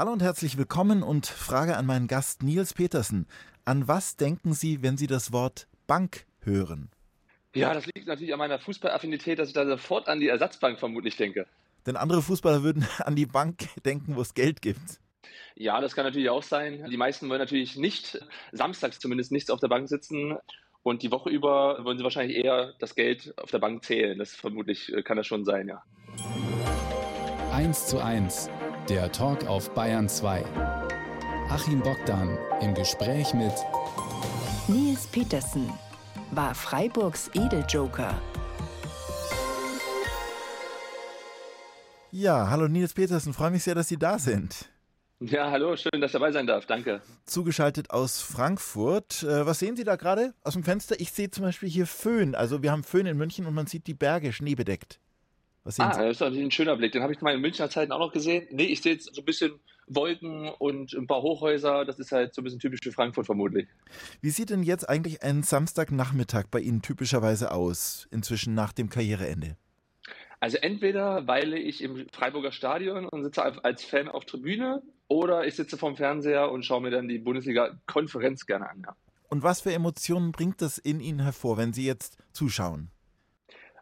Hallo und herzlich willkommen und Frage an meinen Gast Nils Petersen. An was denken Sie, wenn Sie das Wort Bank hören? Ja, das liegt natürlich an meiner Fußballaffinität, dass ich da sofort an die Ersatzbank vermutlich denke. Denn andere Fußballer würden an die Bank denken, wo es Geld gibt. Ja, das kann natürlich auch sein. Die meisten wollen natürlich nicht, samstags zumindest nichts auf der Bank sitzen. Und die Woche über wollen sie wahrscheinlich eher das Geld auf der Bank zählen. Das vermutlich äh, kann das schon sein, ja. 1 zu 1, der Talk auf Bayern 2. Achim Bogdan im Gespräch mit Nils Petersen war Freiburgs Edeljoker. Ja, hallo Nils Petersen, freue mich sehr, dass Sie da sind. Ja, hallo, schön, dass ich dabei sein darf. Danke. Zugeschaltet aus Frankfurt. Äh, was sehen Sie da gerade aus dem Fenster? Ich sehe zum Beispiel hier Föhn. Also wir haben Föhn in München und man sieht die Berge schneebedeckt. Was ah, das ist natürlich ein schöner Blick. Den habe ich mal in Münchner Zeiten auch noch gesehen. Nee, ich sehe jetzt so ein bisschen Wolken und ein paar Hochhäuser. Das ist halt so ein bisschen typisch für Frankfurt vermutlich. Wie sieht denn jetzt eigentlich ein Samstagnachmittag bei Ihnen typischerweise aus, inzwischen nach dem Karriereende? Also entweder weile ich im Freiburger Stadion und sitze als Fan auf Tribüne oder ich sitze vorm Fernseher und schaue mir dann die Bundesliga-Konferenz gerne an. Ja. Und was für Emotionen bringt das in Ihnen hervor, wenn Sie jetzt zuschauen?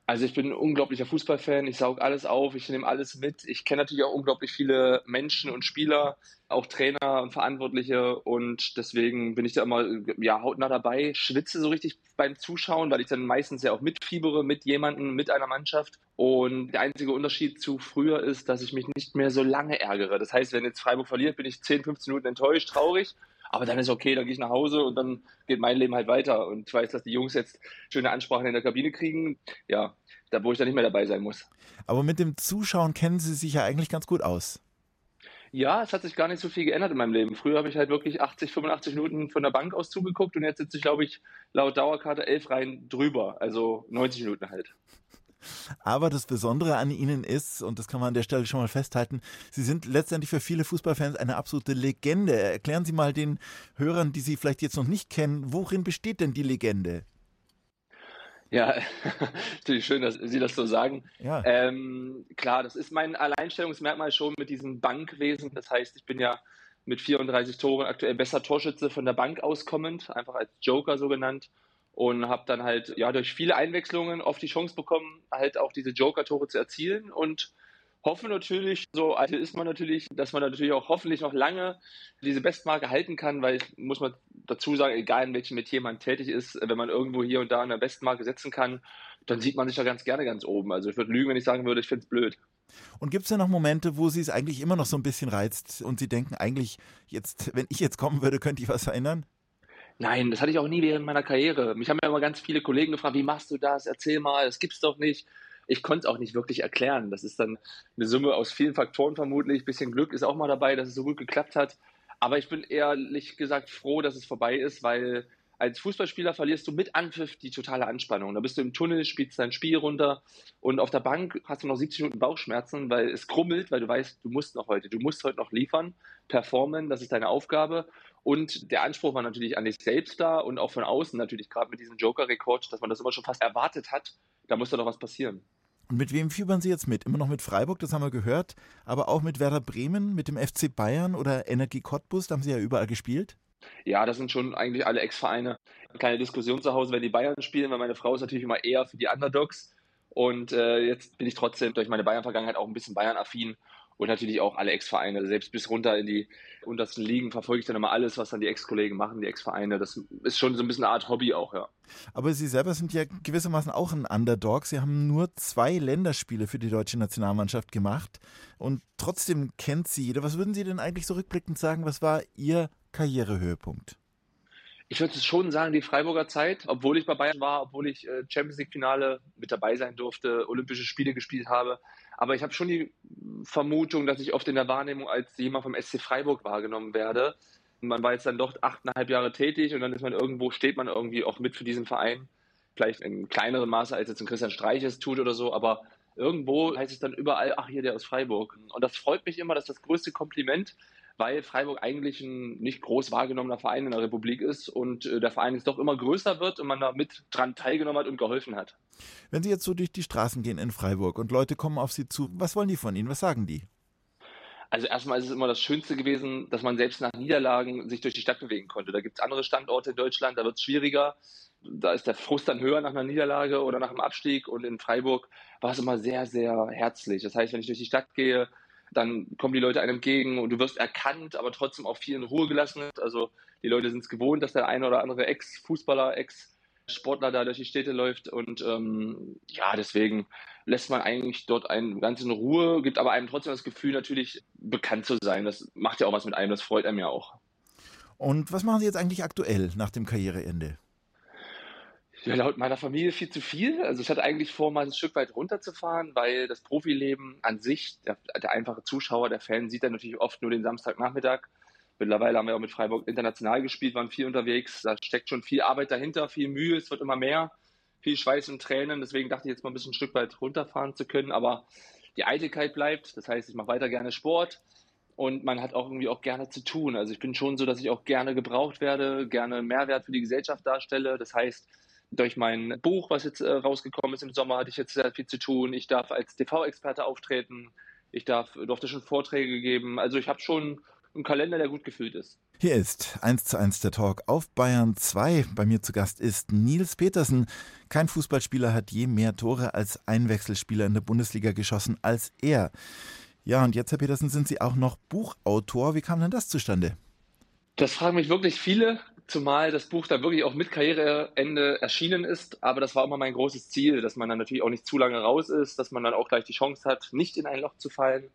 Also ich bin ein unglaublicher Fußballfan, ich saug alles auf, ich nehme alles mit. Ich kenne natürlich auch unglaublich viele Menschen und Spieler, auch Trainer und Verantwortliche und deswegen bin ich da immer ja, hautnah dabei, schwitze so richtig beim Zuschauen, weil ich dann meistens ja auch mitfiebere mit jemandem, mit einer Mannschaft. Und der einzige Unterschied zu früher ist, dass ich mich nicht mehr so lange ärgere. Das heißt, wenn jetzt Freiburg verliert, bin ich 10, 15 Minuten enttäuscht, traurig aber dann ist okay, dann gehe ich nach Hause und dann geht mein Leben halt weiter. Und ich weiß, dass die Jungs jetzt schöne Ansprachen in der Kabine kriegen. Ja, da wo ich dann nicht mehr dabei sein muss. Aber mit dem Zuschauen kennen Sie sich ja eigentlich ganz gut aus. Ja, es hat sich gar nicht so viel geändert in meinem Leben. Früher habe ich halt wirklich 80, 85 Minuten von der Bank aus zugeguckt und jetzt sitze ich, glaube ich, laut Dauerkarte elf Reihen drüber. Also 90 Minuten halt. Aber das Besondere an Ihnen ist, und das kann man an der Stelle schon mal festhalten, Sie sind letztendlich für viele Fußballfans eine absolute Legende. Erklären Sie mal den Hörern, die Sie vielleicht jetzt noch nicht kennen, worin besteht denn die Legende? Ja, natürlich schön, dass Sie das so sagen. Ja. Ähm, klar, das ist mein Alleinstellungsmerkmal schon mit diesem Bankwesen. Das heißt, ich bin ja mit 34 Toren aktuell besser Torschütze von der Bank auskommend, einfach als Joker so genannt und habe dann halt ja durch viele Einwechslungen oft die Chance bekommen, halt auch diese Joker-Tore zu erzielen und hoffe natürlich, so alt ist man natürlich, dass man natürlich auch hoffentlich noch lange diese Bestmarke halten kann, weil ich muss man dazu sagen, egal in welchem Metier man tätig ist, wenn man irgendwo hier und da eine Bestmarke setzen kann, dann sieht man sich da ganz gerne ganz oben. Also ich würde lügen, wenn ich sagen würde, ich finde es blöd. Und gibt es denn noch Momente, wo Sie es eigentlich immer noch so ein bisschen reizt und Sie denken, eigentlich jetzt, wenn ich jetzt kommen würde, könnte ich was verändern? Nein, das hatte ich auch nie während meiner Karriere. Mich haben ja immer ganz viele Kollegen gefragt, wie machst du das? Erzähl mal, das gibt's doch nicht. Ich konnte es auch nicht wirklich erklären. Das ist dann eine Summe aus vielen Faktoren vermutlich. Ein bisschen Glück ist auch mal dabei, dass es so gut geklappt hat. Aber ich bin ehrlich gesagt froh, dass es vorbei ist, weil als Fußballspieler verlierst du mit Anpfiff die totale Anspannung. Da bist du im Tunnel, spielst dein Spiel runter und auf der Bank hast du noch 70 Minuten Bauchschmerzen, weil es krummelt, weil du weißt, du musst noch heute, du musst heute noch liefern, performen, das ist deine Aufgabe. Und der Anspruch war natürlich an dich selbst da und auch von außen natürlich, gerade mit diesem Joker-Rekord, dass man das immer schon fast erwartet hat, da muss da doch was passieren. Und mit wem fiebern Sie jetzt mit? Immer noch mit Freiburg, das haben wir gehört, aber auch mit Werder Bremen, mit dem FC Bayern oder Energie Cottbus, da haben Sie ja überall gespielt? Ja, das sind schon eigentlich alle Ex-Vereine. Keine Diskussion zu Hause, wenn die Bayern spielen, weil meine Frau ist natürlich immer eher für die Underdogs. Und äh, jetzt bin ich trotzdem durch meine Bayern-Vergangenheit auch ein bisschen Bayern-affin und natürlich auch alle Ex-Vereine. Selbst bis runter in die untersten Ligen verfolge ich dann immer alles, was dann die Ex-Kollegen machen, die Ex-Vereine. Das ist schon so ein bisschen eine Art Hobby auch, ja. Aber Sie selber sind ja gewissermaßen auch ein Underdog. Sie haben nur zwei Länderspiele für die deutsche Nationalmannschaft gemacht und trotzdem kennt sie jeder. Was würden Sie denn eigentlich so rückblickend sagen? Was war Ihr Karrierehöhepunkt? Ich würde schon sagen, die Freiburger Zeit, obwohl ich bei Bayern war, obwohl ich äh, Champions League Finale mit dabei sein durfte, Olympische Spiele gespielt habe. Aber ich habe schon die Vermutung, dass ich oft in der Wahrnehmung als jemand vom SC Freiburg wahrgenommen werde. Man war jetzt dann doch achteinhalb Jahre tätig und dann ist man irgendwo, steht man irgendwie auch mit für diesen Verein. Vielleicht in kleinerem Maße, als jetzt ein Christian Streich es tut oder so, aber irgendwo heißt es dann überall, ach hier, der aus Freiburg. Und das freut mich immer, dass das größte Kompliment weil Freiburg eigentlich ein nicht groß wahrgenommener Verein in der Republik ist und äh, der Verein jetzt doch immer größer wird und man da mit dran teilgenommen hat und geholfen hat. Wenn Sie jetzt so durch die Straßen gehen in Freiburg und Leute kommen auf Sie zu, was wollen die von Ihnen? Was sagen die? Also erstmal ist es immer das Schönste gewesen, dass man selbst nach Niederlagen sich durch die Stadt bewegen konnte. Da gibt es andere Standorte in Deutschland, da wird es schwieriger. Da ist der Frust dann höher nach einer Niederlage oder nach einem Abstieg. Und in Freiburg war es immer sehr, sehr herzlich. Das heißt, wenn ich durch die Stadt gehe, dann kommen die Leute einem entgegen und du wirst erkannt, aber trotzdem auch viel in Ruhe gelassen. Also die Leute sind es gewohnt, dass der eine oder andere Ex-Fußballer, Ex-Sportler da durch die Städte läuft. Und ähm, ja, deswegen lässt man eigentlich dort einen ganz in Ruhe, gibt aber einem trotzdem das Gefühl, natürlich bekannt zu sein. Das macht ja auch was mit einem, das freut einem ja auch. Und was machen Sie jetzt eigentlich aktuell nach dem Karriereende? Laut meiner Familie viel zu viel. Also ich hatte eigentlich vor, mal ein Stück weit runterzufahren, weil das Profileben an sich, der, der einfache Zuschauer, der Fan, sieht dann natürlich oft nur den Samstagnachmittag. Mittlerweile haben wir auch mit Freiburg international gespielt, waren viel unterwegs. Da steckt schon viel Arbeit dahinter, viel Mühe, es wird immer mehr viel Schweiß und Tränen. Deswegen dachte ich jetzt mal ein bisschen ein Stück weit runterfahren zu können. Aber die Eitelkeit bleibt. Das heißt, ich mache weiter gerne Sport und man hat auch irgendwie auch gerne zu tun. Also ich bin schon so, dass ich auch gerne gebraucht werde, gerne Mehrwert für die Gesellschaft darstelle. Das heißt, durch mein Buch, was jetzt äh, rausgekommen ist im Sommer, hatte ich jetzt sehr viel zu tun. Ich darf als TV-Experte auftreten. Ich darf, durfte schon Vorträge geben. Also ich habe schon einen Kalender, der gut gefüllt ist. Hier ist 1 zu 1 der Talk auf Bayern 2. Bei mir zu Gast ist Nils Petersen. Kein Fußballspieler hat je mehr Tore als Einwechselspieler in der Bundesliga geschossen als er. Ja, und jetzt, Herr Petersen, sind Sie auch noch Buchautor. Wie kam denn das zustande? Das fragen mich wirklich viele, zumal das Buch dann wirklich auch mit Karriereende erschienen ist. Aber das war immer mein großes Ziel, dass man dann natürlich auch nicht zu lange raus ist, dass man dann auch gleich die Chance hat, nicht in ein Loch zu fallen.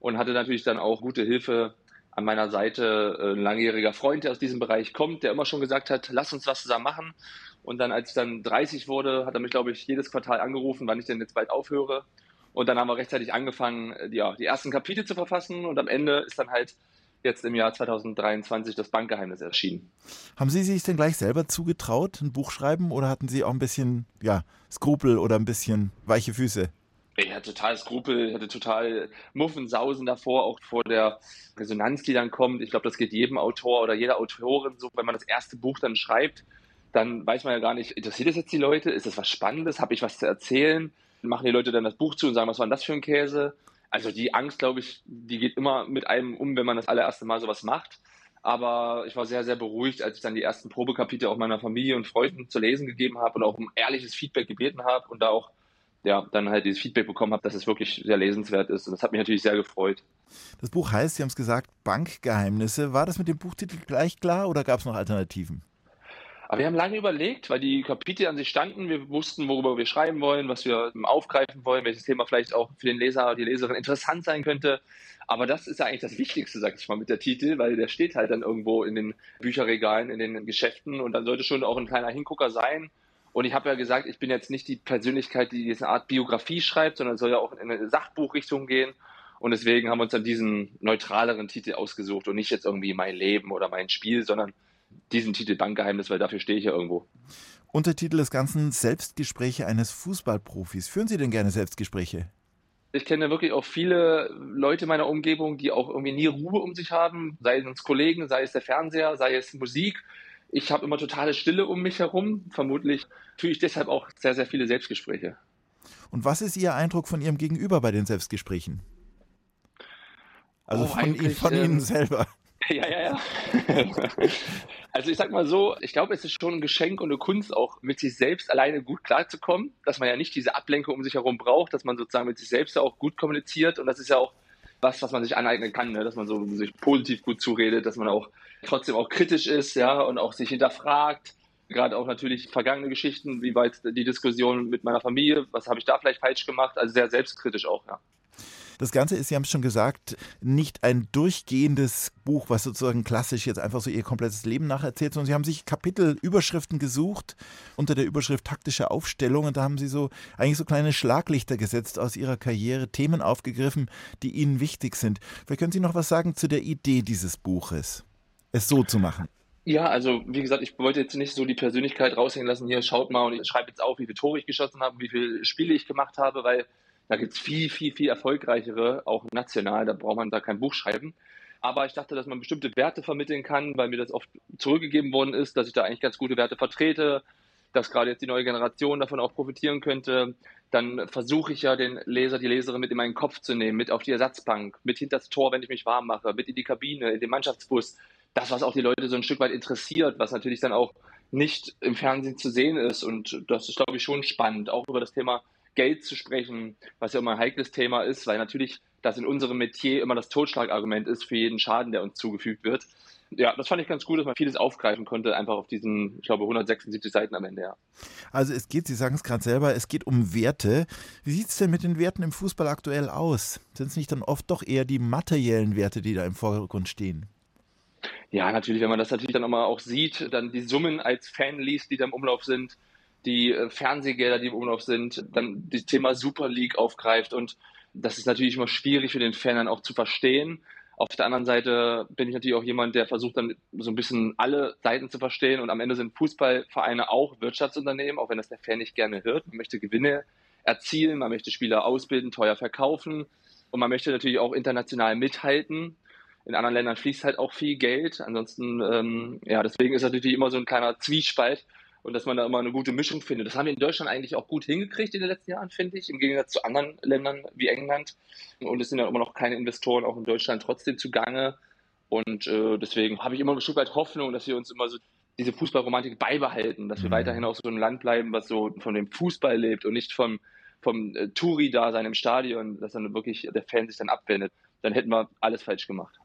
Und hatte natürlich dann auch gute Hilfe an meiner Seite ein langjähriger Freund, der aus diesem Bereich kommt, der immer schon gesagt hat, lass uns was zusammen machen. Und dann, als ich dann 30 wurde, hat er mich, glaube ich, jedes Quartal angerufen, wann ich denn jetzt bald aufhöre. Und dann haben wir rechtzeitig angefangen, ja, die ersten Kapitel zu verfassen. Und am Ende ist dann halt jetzt im Jahr 2023 das Bankgeheimnis erschienen. Haben Sie sich denn gleich selber zugetraut, ein Buch schreiben, oder hatten Sie auch ein bisschen ja, Skrupel oder ein bisschen weiche Füße? Ich hatte total Skrupel, ich hatte total Muffensausen davor, auch vor der Resonanz, die dann kommt. Ich glaube, das geht jedem Autor oder jeder Autorin so, wenn man das erste Buch dann schreibt, dann weiß man ja gar nicht, interessiert das jetzt die Leute? Ist das was Spannendes? Habe ich was zu erzählen? Machen die Leute dann das Buch zu und sagen, was war denn das für ein Käse? Also die Angst, glaube ich, die geht immer mit einem um, wenn man das allererste Mal sowas macht. Aber ich war sehr, sehr beruhigt, als ich dann die ersten Probekapitel auch meiner Familie und Freunden zu lesen gegeben habe und auch um ehrliches Feedback gebeten habe und da auch ja, dann halt dieses Feedback bekommen habe, dass es wirklich sehr lesenswert ist. Und das hat mich natürlich sehr gefreut. Das Buch heißt, Sie haben es gesagt, Bankgeheimnisse. War das mit dem Buchtitel gleich klar oder gab es noch Alternativen? Aber wir haben lange überlegt, weil die Kapitel an sich standen. Wir wussten, worüber wir schreiben wollen, was wir aufgreifen wollen, welches Thema vielleicht auch für den Leser, die Leserin interessant sein könnte. Aber das ist ja eigentlich das Wichtigste, sag ich mal, mit der Titel, weil der steht halt dann irgendwo in den Bücherregalen, in den Geschäften und dann sollte schon auch ein kleiner Hingucker sein. Und ich habe ja gesagt, ich bin jetzt nicht die Persönlichkeit, die eine Art Biografie schreibt, sondern soll ja auch in eine Sachbuchrichtung gehen. Und deswegen haben wir uns dann diesen neutraleren Titel ausgesucht und nicht jetzt irgendwie mein Leben oder mein Spiel, sondern diesen Titel Bankgeheimnis, weil dafür stehe ich ja irgendwo. Untertitel des Ganzen Selbstgespräche eines Fußballprofis. Führen Sie denn gerne Selbstgespräche? Ich kenne wirklich auch viele Leute in meiner Umgebung, die auch irgendwie nie Ruhe um sich haben, sei es Kollegen, sei es der Fernseher, sei es Musik. Ich habe immer totale Stille um mich herum. Vermutlich führe ich deshalb auch sehr, sehr viele Selbstgespräche. Und was ist Ihr Eindruck von Ihrem Gegenüber bei den Selbstgesprächen? Also oh, von, von ähm, Ihnen selber. Ja, ja, ja. also ich sag mal so, ich glaube, es ist schon ein Geschenk und eine Kunst, auch mit sich selbst alleine gut klarzukommen, dass man ja nicht diese Ablenkung um sich herum braucht, dass man sozusagen mit sich selbst auch gut kommuniziert und das ist ja auch was, was man sich aneignen kann, ne? dass man so sich positiv gut zuredet, dass man auch trotzdem auch kritisch ist, ja, und auch sich hinterfragt. Gerade auch natürlich vergangene Geschichten, wie weit die Diskussion mit meiner Familie, was habe ich da vielleicht falsch gemacht, also sehr selbstkritisch auch, ja. Das Ganze ist, Sie haben es schon gesagt, nicht ein durchgehendes Buch, was sozusagen klassisch jetzt einfach so Ihr komplettes Leben nacherzählt, sondern Sie haben sich Kapitelüberschriften gesucht unter der Überschrift taktische Aufstellung und da haben Sie so eigentlich so kleine Schlaglichter gesetzt aus Ihrer Karriere, Themen aufgegriffen, die Ihnen wichtig sind. Vielleicht können Sie noch was sagen zu der Idee dieses Buches, es so zu machen. Ja, also wie gesagt, ich wollte jetzt nicht so die Persönlichkeit raushängen lassen, hier schaut mal und ich schreibe jetzt auf, wie viele Tore ich geschossen habe, wie viele Spiele ich gemacht habe, weil da gibt es viel, viel, viel erfolgreichere, auch national, da braucht man da kein Buch schreiben. Aber ich dachte, dass man bestimmte Werte vermitteln kann, weil mir das oft zurückgegeben worden ist, dass ich da eigentlich ganz gute Werte vertrete. dass gerade jetzt die neue Generation davon auch profitieren könnte, dann versuche ich ja den Leser, die Leserin mit in meinen Kopf zu nehmen, mit auf die Ersatzbank, mit hinter das Tor, wenn ich mich warm mache, mit in die Kabine, in den Mannschaftsbus. Das, was auch die Leute so ein Stück weit interessiert, was natürlich dann auch nicht im Fernsehen zu sehen ist. Und das ist, glaube ich, schon spannend, auch über das Thema Geld zu sprechen, was ja immer ein heikles Thema ist, weil natürlich das in unserem Metier immer das Totschlagargument ist für jeden Schaden, der uns zugefügt wird ja, das fand ich ganz gut, dass man vieles aufgreifen konnte, einfach auf diesen, ich glaube, 176 Seiten am Ende, ja. Also es geht, Sie sagen es gerade selber, es geht um Werte. Wie sieht es denn mit den Werten im Fußball aktuell aus? Sind es nicht dann oft doch eher die materiellen Werte, die da im Vordergrund stehen? Ja, natürlich, wenn man das natürlich dann nochmal auch sieht, dann die Summen als Fan liest, die da im Umlauf sind, die äh, Fernsehgelder, die im Umlauf sind, dann das Thema Super League aufgreift und das ist natürlich immer schwierig für den Fan dann auch zu verstehen. Auf der anderen Seite bin ich natürlich auch jemand, der versucht dann so ein bisschen alle Seiten zu verstehen und am Ende sind Fußballvereine auch Wirtschaftsunternehmen, auch wenn das der Fan nicht gerne hört. Man möchte Gewinne erzielen, man möchte Spieler ausbilden, teuer verkaufen und man möchte natürlich auch international mithalten. In anderen Ländern fließt halt auch viel Geld. Ansonsten, ähm, ja, deswegen ist natürlich immer so ein kleiner Zwiespalt und dass man da immer eine gute Mischung findet. Das haben wir in Deutschland eigentlich auch gut hingekriegt in den letzten Jahren, finde ich, im Gegensatz zu anderen Ländern wie England. Und es sind ja immer noch keine Investoren auch in Deutschland trotzdem zugange. Und äh, deswegen habe ich immer ein Stück weit Hoffnung, dass wir uns immer so diese Fußballromantik beibehalten, dass wir mhm. weiterhin auch so ein Land bleiben, was so von dem Fußball lebt und nicht vom, vom äh, Touri-Dasein im Stadion, dass dann wirklich der Fan sich dann abwendet. Dann hätten wir alles falsch gemacht.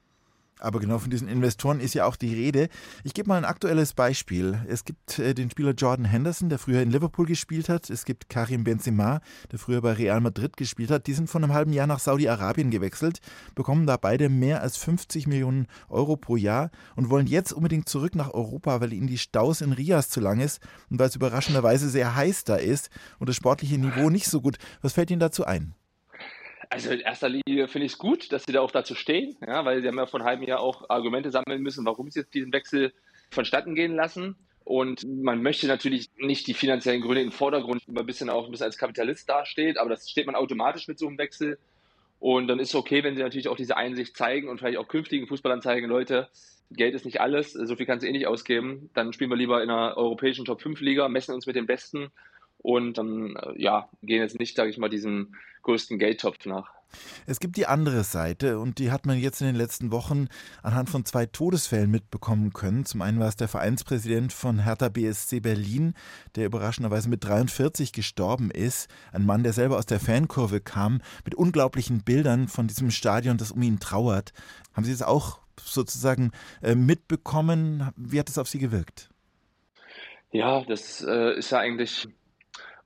Aber genau von diesen Investoren ist ja auch die Rede. Ich gebe mal ein aktuelles Beispiel. Es gibt äh, den Spieler Jordan Henderson, der früher in Liverpool gespielt hat. Es gibt Karim Benzema, der früher bei Real Madrid gespielt hat. Die sind vor einem halben Jahr nach Saudi-Arabien gewechselt, bekommen da beide mehr als 50 Millionen Euro pro Jahr und wollen jetzt unbedingt zurück nach Europa, weil ihnen die Staus in Rias zu lang ist und weil es überraschenderweise sehr heiß da ist und das sportliche Niveau nicht so gut. Was fällt Ihnen dazu ein? Also in erster Linie finde ich es gut, dass sie da auch dazu stehen, ja, weil sie haben ja vor einem halben Jahr auch Argumente sammeln müssen, warum sie jetzt diesen Wechsel vonstatten gehen lassen. Und man möchte natürlich nicht die finanziellen Gründe im Vordergrund ein bisschen auch ein bisschen als Kapitalist dasteht, aber das steht man automatisch mit so einem Wechsel. Und dann ist es okay, wenn sie natürlich auch diese Einsicht zeigen und vielleicht auch künftigen Fußballern zeigen, Leute, Geld ist nicht alles, so viel kannst du eh nicht ausgeben. Dann spielen wir lieber in einer europäischen Top 5 Liga, messen uns mit den Besten und dann äh, ja, gehen jetzt nicht, sage ich mal, diesem größten Geldtopf nach. Es gibt die andere Seite und die hat man jetzt in den letzten Wochen anhand von zwei Todesfällen mitbekommen können. Zum einen war es der Vereinspräsident von Hertha BSC Berlin, der überraschenderweise mit 43 gestorben ist. Ein Mann, der selber aus der Fankurve kam, mit unglaublichen Bildern von diesem Stadion, das um ihn trauert. Haben Sie es auch sozusagen äh, mitbekommen? Wie hat es auf Sie gewirkt? Ja, das äh, ist ja eigentlich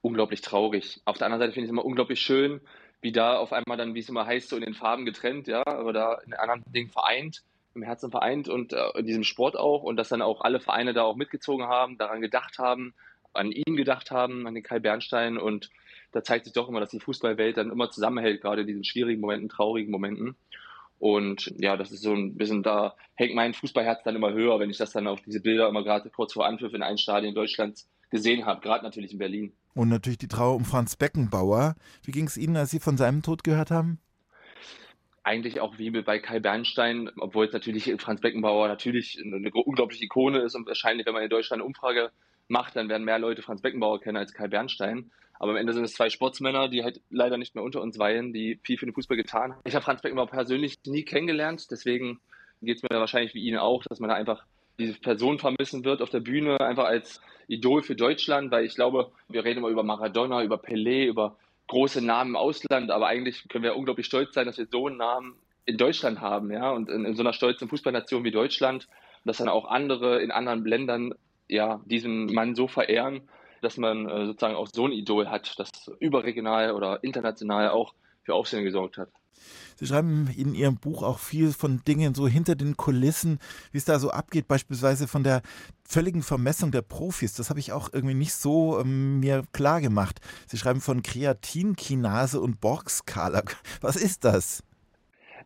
unglaublich traurig. Auf der anderen Seite finde ich es immer unglaublich schön, wie da auf einmal dann, wie es immer heißt, so in den Farben getrennt, ja, aber da in anderen Dingen vereint, im Herzen vereint und äh, in diesem Sport auch und dass dann auch alle Vereine da auch mitgezogen haben, daran gedacht haben, an ihn gedacht haben, an den Kai Bernstein und da zeigt sich doch immer, dass die Fußballwelt dann immer zusammenhält, gerade in diesen schwierigen Momenten, traurigen Momenten. Und ja, das ist so ein bisschen, da hängt mein Fußballherz dann immer höher, wenn ich das dann auf diese Bilder immer gerade kurz vor Anpfiff in einem Stadion Deutschlands gesehen habe, gerade natürlich in Berlin. Und natürlich die Trauer um Franz Beckenbauer. Wie ging es Ihnen, als Sie von seinem Tod gehört haben? Eigentlich auch wie bei Kai Bernstein, obwohl es natürlich Franz Beckenbauer natürlich eine unglaubliche Ikone ist und wahrscheinlich, wenn man in Deutschland eine Umfrage macht, dann werden mehr Leute Franz Beckenbauer kennen als Kai Bernstein. Aber am Ende sind es zwei Sportsmänner, die halt leider nicht mehr unter uns weilen, die viel für den Fußball getan haben. Ich habe Franz Beckenbauer persönlich nie kennengelernt, deswegen geht es mir wahrscheinlich wie Ihnen auch, dass man da einfach diese Person vermissen wird auf der Bühne, einfach als Idol für Deutschland, weil ich glaube, wir reden immer über Maradona, über Pelé, über große Namen im Ausland, aber eigentlich können wir unglaublich stolz sein, dass wir so einen Namen in Deutschland haben, ja, und in, in so einer stolzen Fußballnation wie Deutschland, dass dann auch andere in anderen Ländern ja diesen Mann so verehren, dass man äh, sozusagen auch so ein Idol hat, das überregional oder international auch für Aufsehen gesorgt hat. Sie schreiben in Ihrem Buch auch viel von Dingen so hinter den Kulissen, wie es da so abgeht, beispielsweise von der völligen Vermessung der Profis. Das habe ich auch irgendwie nicht so ähm, mir klar gemacht. Sie schreiben von Kreatinkinase und Borg-Skala. Was ist das?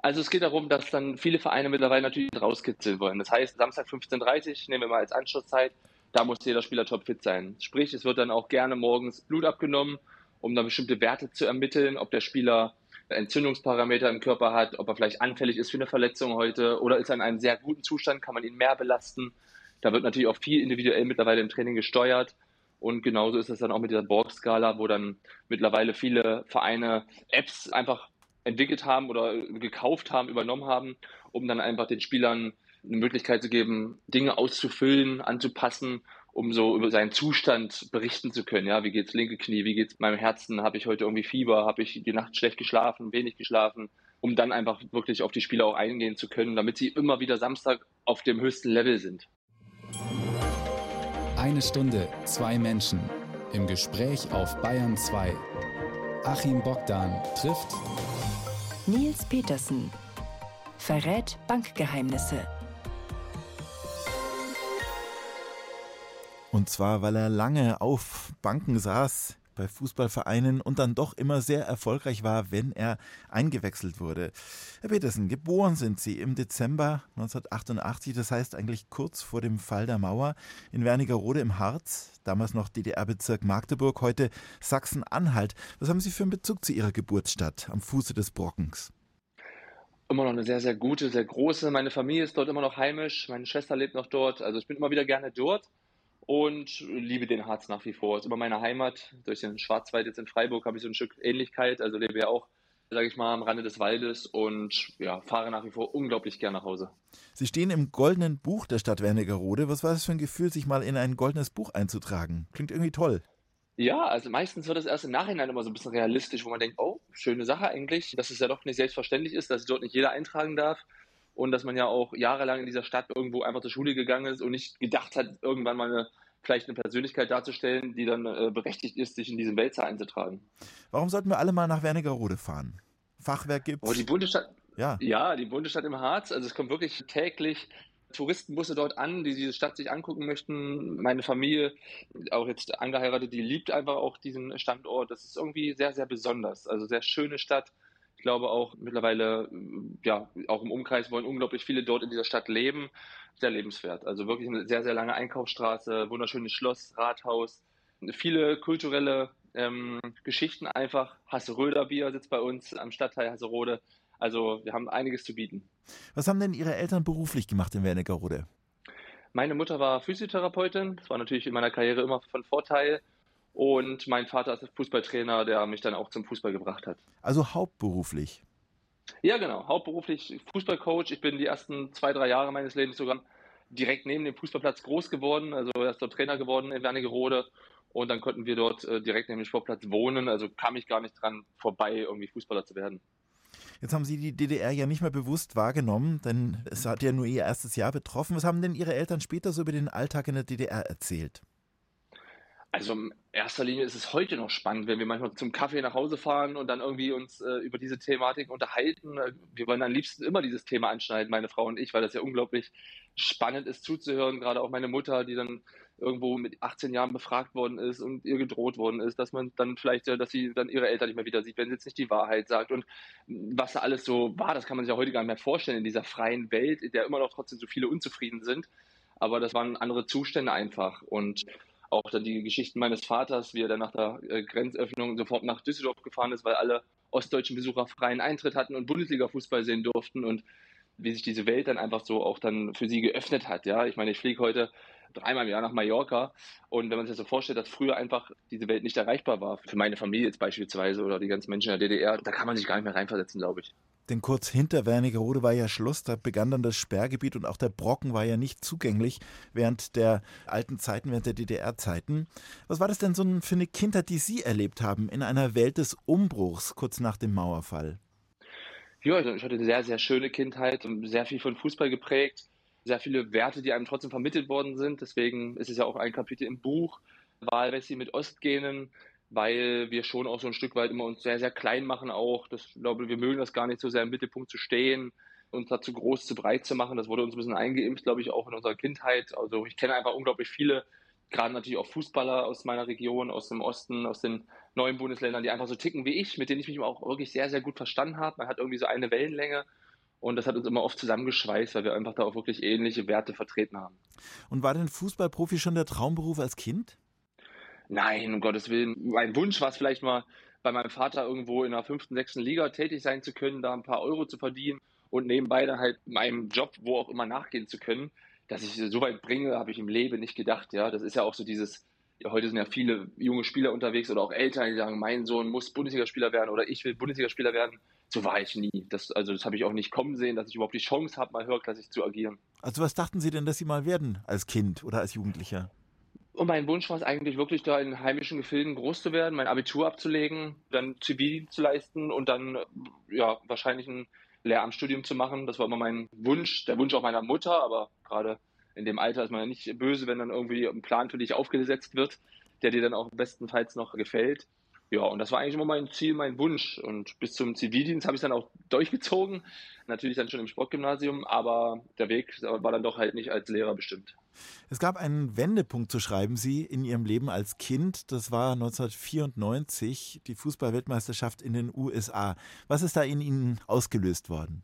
Also es geht darum, dass dann viele Vereine mittlerweile natürlich rauskitzeln wollen. Das heißt, Samstag 15.30 Uhr, nehmen wir mal als Anschlusszeit, da muss jeder Spieler topfit sein. Sprich, es wird dann auch gerne morgens Blut abgenommen, um dann bestimmte Werte zu ermitteln, ob der Spieler Entzündungsparameter im Körper hat, ob er vielleicht anfällig ist für eine Verletzung heute oder ist er in einem sehr guten Zustand, kann man ihn mehr belasten. Da wird natürlich auch viel individuell mittlerweile im Training gesteuert. Und genauso ist es dann auch mit dieser Borg-Skala, wo dann mittlerweile viele Vereine Apps einfach entwickelt haben oder gekauft haben, übernommen haben, um dann einfach den Spielern eine Möglichkeit zu geben, Dinge auszufüllen, anzupassen, um so über seinen Zustand berichten zu können. Ja, wie geht's linke Knie, wie geht's meinem Herzen, habe ich heute irgendwie Fieber, habe ich die Nacht schlecht geschlafen, wenig geschlafen, um dann einfach wirklich auf die Spieler auch eingehen zu können, damit sie immer wieder Samstag auf dem höchsten Level sind. Eine Stunde, zwei Menschen. Im Gespräch auf Bayern 2. Achim Bogdan trifft Nils Petersen. Verrät Bankgeheimnisse. Und zwar, weil er lange auf Banken saß, bei Fußballvereinen und dann doch immer sehr erfolgreich war, wenn er eingewechselt wurde. Herr Petersen, geboren sind Sie im Dezember 1988, das heißt eigentlich kurz vor dem Fall der Mauer in Wernigerode im Harz, damals noch DDR-Bezirk Magdeburg, heute Sachsen-Anhalt. Was haben Sie für einen Bezug zu Ihrer Geburtsstadt am Fuße des Brockens? Immer noch eine sehr, sehr gute, sehr große. Meine Familie ist dort immer noch heimisch. Meine Schwester lebt noch dort. Also ich bin immer wieder gerne dort und liebe den Harz nach wie vor. Es ist immer meine Heimat. Durch den Schwarzwald jetzt in Freiburg habe ich so ein Stück Ähnlichkeit. Also lebe ja auch, sage ich mal, am Rande des Waldes und ja, fahre nach wie vor unglaublich gern nach Hause. Sie stehen im goldenen Buch der Stadt Wernigerode. Was war das für ein Gefühl, sich mal in ein goldenes Buch einzutragen? Klingt irgendwie toll. Ja, also meistens wird es erst im Nachhinein immer so ein bisschen realistisch, wo man denkt, oh, schöne Sache eigentlich, dass es ja doch nicht selbstverständlich ist, dass dort nicht jeder eintragen darf und dass man ja auch jahrelang in dieser Stadt irgendwo einfach zur Schule gegangen ist und nicht gedacht hat, irgendwann mal eine, vielleicht eine Persönlichkeit darzustellen, die dann äh, berechtigt ist, sich in diesem Wälzer einzutragen. Warum sollten wir alle mal nach Wernigerode fahren? Fachwerk gibt es. Oh, die Bundesstadt, ja. ja, die Bundesstadt im Harz. Also es kommt wirklich täglich Touristenbusse dort an, die diese Stadt sich angucken möchten. Meine Familie, auch jetzt angeheiratet, die liebt einfach auch diesen Standort. Das ist irgendwie sehr, sehr besonders. Also sehr schöne Stadt glaube auch mittlerweile, ja, auch im Umkreis wollen unglaublich viele dort in dieser Stadt leben. Sehr lebenswert. Also wirklich eine sehr, sehr lange Einkaufsstraße, wunderschönes Schloss, Rathaus, viele kulturelle ähm, Geschichten einfach. Hasse Röder Bier sitzt bei uns am Stadtteil Hasserode. Also wir haben einiges zu bieten. Was haben denn Ihre Eltern beruflich gemacht in Wernigerode? Meine Mutter war Physiotherapeutin. Das war natürlich in meiner Karriere immer von Vorteil. Und mein Vater ist Fußballtrainer, der mich dann auch zum Fußball gebracht hat. Also hauptberuflich? Ja, genau. Hauptberuflich Fußballcoach. Ich bin die ersten zwei, drei Jahre meines Lebens sogar direkt neben dem Fußballplatz groß geworden. Also erst dort Trainer geworden in Wernigerode. Und dann konnten wir dort äh, direkt neben dem Sportplatz wohnen. Also kam ich gar nicht dran vorbei, irgendwie Fußballer zu werden. Jetzt haben Sie die DDR ja nicht mehr bewusst wahrgenommen, denn es hat ja nur Ihr erstes Jahr betroffen. Was haben denn Ihre Eltern später so über den Alltag in der DDR erzählt? Also in erster Linie ist es heute noch spannend, wenn wir manchmal zum Kaffee nach Hause fahren und dann irgendwie uns äh, über diese Thematik unterhalten. Wir wollen am liebsten immer dieses Thema anschneiden, meine Frau und ich, weil das ja unglaublich spannend ist zuzuhören. Gerade auch meine Mutter, die dann irgendwo mit 18 Jahren befragt worden ist und ihr gedroht worden ist, dass man dann vielleicht, dass sie dann ihre Eltern nicht mehr wieder sieht, wenn sie jetzt nicht die Wahrheit sagt. Und was da alles so war, das kann man sich ja heute gar nicht mehr vorstellen in dieser freien Welt, in der immer noch trotzdem so viele unzufrieden sind. Aber das waren andere Zustände einfach. Und auch dann die Geschichten meines Vaters, wie er dann nach der äh, Grenzöffnung sofort nach Düsseldorf gefahren ist, weil alle ostdeutschen Besucher freien Eintritt hatten und Bundesliga-Fußball sehen durften und wie sich diese Welt dann einfach so auch dann für sie geöffnet hat. Ja, ich meine, ich fliege heute dreimal im Jahr nach Mallorca und wenn man sich das so vorstellt, dass früher einfach diese Welt nicht erreichbar war, für meine Familie jetzt beispielsweise oder die ganzen Menschen in der DDR, da kann man sich gar nicht mehr reinversetzen, glaube ich. Denn kurz hinter Wernigerode war ja Schluss, da begann dann das Sperrgebiet und auch der Brocken war ja nicht zugänglich während der alten Zeiten, während der DDR-Zeiten. Was war das denn so für eine Kindheit, die Sie erlebt haben in einer Welt des Umbruchs kurz nach dem Mauerfall? Ja, also ich hatte eine sehr, sehr schöne Kindheit, sehr viel von Fußball geprägt, sehr viele Werte, die einem trotzdem vermittelt worden sind. Deswegen ist es ja auch ein Kapitel im Buch, Wahlwessi mit Ostgenen, weil wir schon auch so ein Stück weit immer uns sehr, sehr klein machen auch. Das, ich glaube, wir mögen das gar nicht so sehr im Mittelpunkt zu stehen, uns da zu groß, zu breit zu machen. Das wurde uns ein bisschen eingeimpft, glaube ich, auch in unserer Kindheit. Also ich kenne einfach unglaublich viele, gerade natürlich auch Fußballer aus meiner Region, aus dem Osten, aus den neuen Bundesländern, die einfach so ticken wie ich, mit denen ich mich auch wirklich sehr, sehr gut verstanden habe. Man hat irgendwie so eine Wellenlänge. Und das hat uns immer oft zusammengeschweißt, weil wir einfach da auch wirklich ähnliche Werte vertreten haben. Und war denn Fußballprofi schon der Traumberuf als Kind? Nein, um Gottes Willen. Mein Wunsch war es vielleicht mal, bei meinem Vater irgendwo in der fünften, sechsten Liga tätig sein zu können, da ein paar Euro zu verdienen und nebenbei dann halt meinem Job, wo auch immer, nachgehen zu können. Dass ich so weit bringe, habe ich im Leben nicht gedacht. Ja, das ist ja auch so dieses heute sind ja viele junge Spieler unterwegs oder auch Eltern, die sagen, mein Sohn muss Bundesligaspieler werden oder ich will Bundesligaspieler werden. So war ich nie. Das, also das habe ich auch nicht kommen sehen, dass ich überhaupt die Chance habe, mal höherklassig zu agieren. Also was dachten Sie denn, dass Sie mal werden als Kind oder als Jugendlicher? Und mein Wunsch war es eigentlich wirklich, da in heimischen Gefilden groß zu werden, mein Abitur abzulegen, dann Zivildienst zu leisten und dann ja wahrscheinlich ein Lehramtsstudium zu machen. Das war immer mein Wunsch, der Wunsch auch meiner Mutter, aber gerade in dem Alter ist man ja nicht böse, wenn dann irgendwie ein Plan für dich aufgesetzt wird, der dir dann auch bestenfalls noch gefällt. Ja, und das war eigentlich immer mein Ziel, mein Wunsch. Und bis zum Zivildienst habe ich es dann auch durchgezogen. Natürlich dann schon im Sportgymnasium, aber der Weg war dann doch halt nicht als Lehrer bestimmt. Es gab einen Wendepunkt, so schreiben Sie, in Ihrem Leben als Kind. Das war 1994, die Fußballweltmeisterschaft in den USA. Was ist da in Ihnen ausgelöst worden?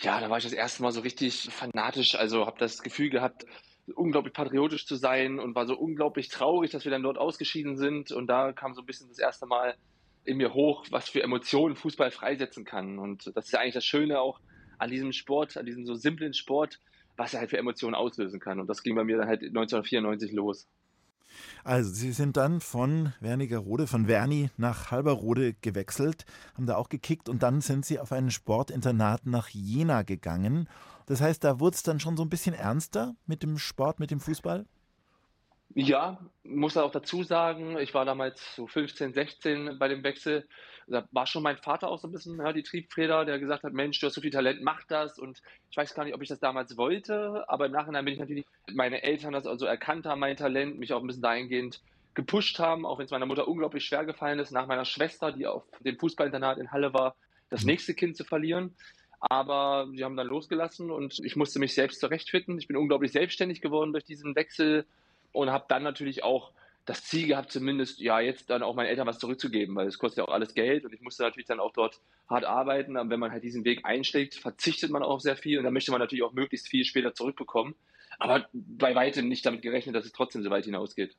Ja, da war ich das erste Mal so richtig fanatisch. Also habe das Gefühl gehabt, unglaublich patriotisch zu sein und war so unglaublich traurig, dass wir dann dort ausgeschieden sind. Und da kam so ein bisschen das erste Mal in mir hoch, was für Emotionen Fußball freisetzen kann. Und das ist ja eigentlich das Schöne auch an diesem Sport, an diesem so simplen Sport, was er halt für Emotionen auslösen kann. Und das ging bei mir dann halt 1994 los. Also, Sie sind dann von Wernigerode, von Werni nach Halberrode gewechselt, haben da auch gekickt und dann sind Sie auf ein Sportinternat nach Jena gegangen. Das heißt, da wurde es dann schon so ein bisschen ernster mit dem Sport, mit dem Fußball? Ja, muss auch dazu sagen, ich war damals so 15, 16 bei dem Wechsel. Da war schon mein Vater auch so ein bisschen ja, die Triebfeder, der gesagt hat, Mensch, du hast so viel Talent, mach das. Und ich weiß gar nicht, ob ich das damals wollte, aber im Nachhinein bin ich natürlich, meine Eltern das also erkannt haben, mein Talent, mich auch ein bisschen dahingehend gepusht haben, auch wenn es meiner Mutter unglaublich schwer gefallen ist, nach meiner Schwester, die auf dem Fußballinternat in Halle war, das mhm. nächste Kind zu verlieren. Aber sie haben dann losgelassen und ich musste mich selbst zurechtfinden. Ich bin unglaublich selbstständig geworden durch diesen Wechsel und habe dann natürlich auch das Ziel gehabt, zumindest ja jetzt dann auch meinen Eltern was zurückzugeben, weil es kostet ja auch alles Geld und ich musste natürlich dann auch dort hart arbeiten. Aber wenn man halt diesen Weg einschlägt, verzichtet man auch sehr viel und dann möchte man natürlich auch möglichst viel später zurückbekommen. Aber bei weitem nicht damit gerechnet, dass es trotzdem so weit hinausgeht.